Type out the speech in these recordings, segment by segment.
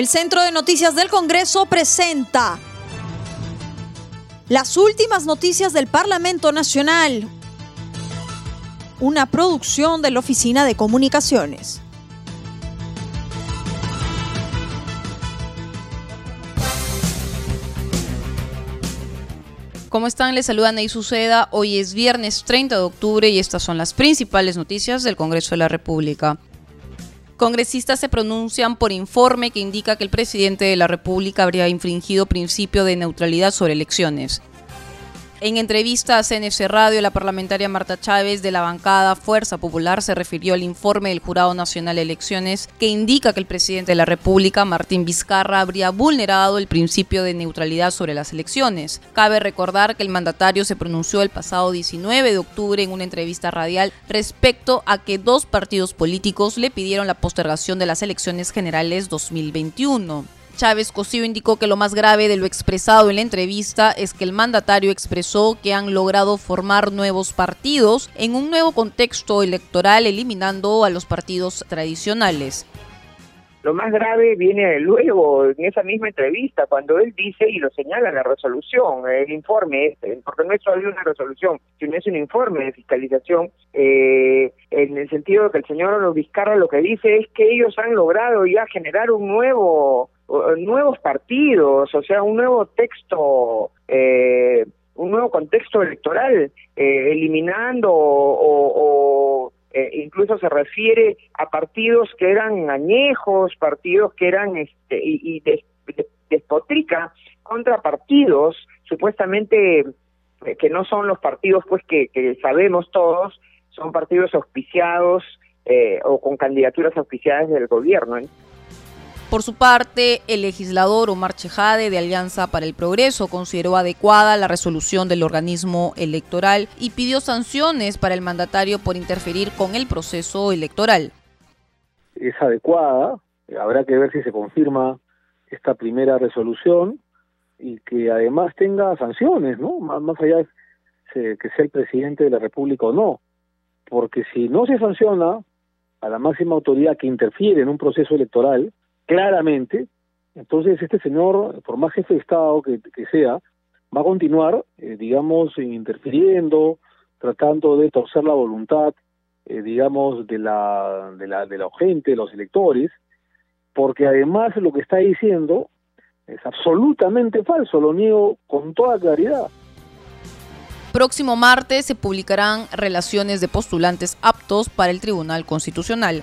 El Centro de Noticias del Congreso presenta las últimas noticias del Parlamento Nacional, una producción de la Oficina de Comunicaciones. ¿Cómo están? Les saluda Ney Suceda. Hoy es viernes 30 de octubre y estas son las principales noticias del Congreso de la República. Congresistas se pronuncian por informe que indica que el presidente de la República habría infringido principio de neutralidad sobre elecciones. En entrevista a CNC Radio, la parlamentaria Marta Chávez de la bancada Fuerza Popular se refirió al informe del Jurado Nacional de Elecciones que indica que el presidente de la República, Martín Vizcarra, habría vulnerado el principio de neutralidad sobre las elecciones. Cabe recordar que el mandatario se pronunció el pasado 19 de octubre en una entrevista radial respecto a que dos partidos políticos le pidieron la postergación de las elecciones generales 2021. Chávez Cosío indicó que lo más grave de lo expresado en la entrevista es que el mandatario expresó que han logrado formar nuevos partidos en un nuevo contexto electoral eliminando a los partidos tradicionales. Lo más grave viene luego, en esa misma entrevista, cuando él dice y lo señala la resolución, el informe este, porque no es solo una resolución, sino es un informe de fiscalización, eh, en el sentido de que el señor Vizcarra lo que dice es que ellos han logrado ya generar un nuevo nuevos partidos, o sea, un nuevo texto, eh, un nuevo contexto electoral, eh, eliminando o, eh, incluso se refiere a partidos que eran añejos, partidos que eran este, y, despotrica contra partidos supuestamente que no son los partidos pues que, que sabemos todos, son partidos auspiciados o con candidaturas auspiciadas del gobierno. Por su parte, el legislador Omar Chejade de Alianza para el Progreso consideró adecuada la resolución del organismo electoral y pidió sanciones para el mandatario por interferir con el proceso electoral. Es adecuada, habrá que ver si se confirma esta primera resolución y que además tenga sanciones, ¿no? Más, allá de que sea el presidente de la República o no, porque si no se sanciona a la máxima autoridad que interfiere en un proceso electoral, claramente, entonces este señor, por más jefe de Estado que, sea, va a continuar, eh, digamos, interfiriendo, tratando de torcer la voluntad, eh, digamos, de la, de, la, de la gente, de los electores, porque además lo que está diciendo es absolutamente falso, lo niego con toda claridad. Próximo martes se publicarán relaciones de postulantes aptos para el Tribunal Constitucional.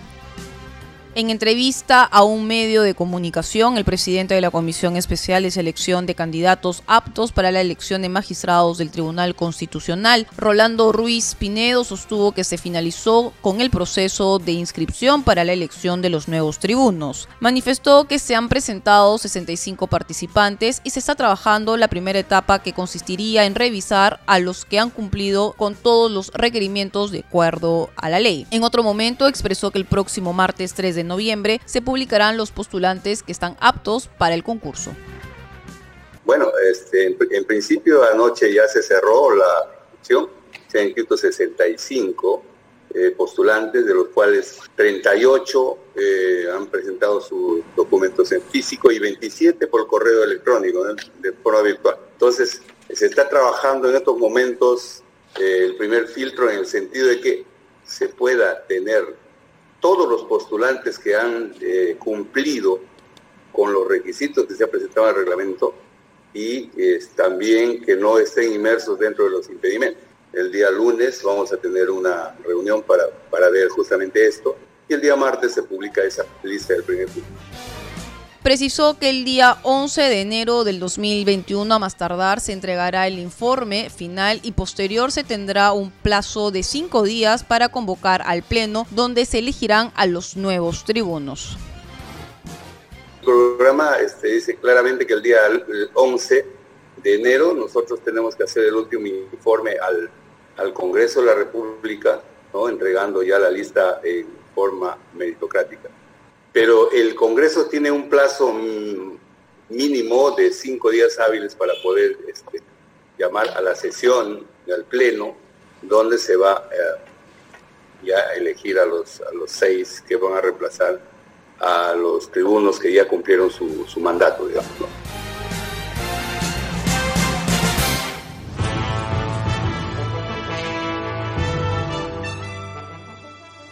En entrevista a un medio de comunicación, el presidente de la Comisión Especial de Selección de Candidatos aptos para la elección de magistrados del Tribunal Constitucional, Rolando Ruiz Pinedo, sostuvo que se finalizó con el proceso de inscripción para la elección de los nuevos tribunos. Manifestó que se han presentado 65 participantes y se está trabajando la primera etapa que consistiría en revisar a los que han cumplido con todos los requerimientos de acuerdo a la ley. En otro momento expresó que el próximo martes 3 de noviembre se publicarán los postulantes que están aptos para el concurso. Bueno, este, en, principio anoche ya se cerró la inscripción, se han inscrito 65 eh, postulantes, de los cuales 38 eh, han presentado sus documentos en físico y 27 por correo electrónico, de forma virtual. Entonces, se está trabajando en estos momentos eh, el primer filtro en el sentido de que se pueda tener todos los postulantes que han eh, cumplido con los requisitos que se ha presentado en el reglamento y también que no estén inmersos dentro de los impedimentos. El día lunes vamos a tener una reunión para, para ver justamente esto y el día martes se publica esa lista del primer turno precisó que el día 11 de enero del 2021 a más tardar se entregará el informe final y posterior se tendrá un plazo de cinco días para convocar al Pleno donde se elegirán a los nuevos tribunos. El programa este, dice claramente que el día 11 de enero nosotros tenemos que hacer el último informe al, al Congreso de la República, entregando ya la lista en forma meritocrática pero el Congreso tiene un plazo mínimo de cinco días hábiles para poder este, llamar a la sesión, al Pleno, donde se va eh, ya a elegir a los, seis que van a reemplazar a los tribunos que ya cumplieron su, mandato, digamos.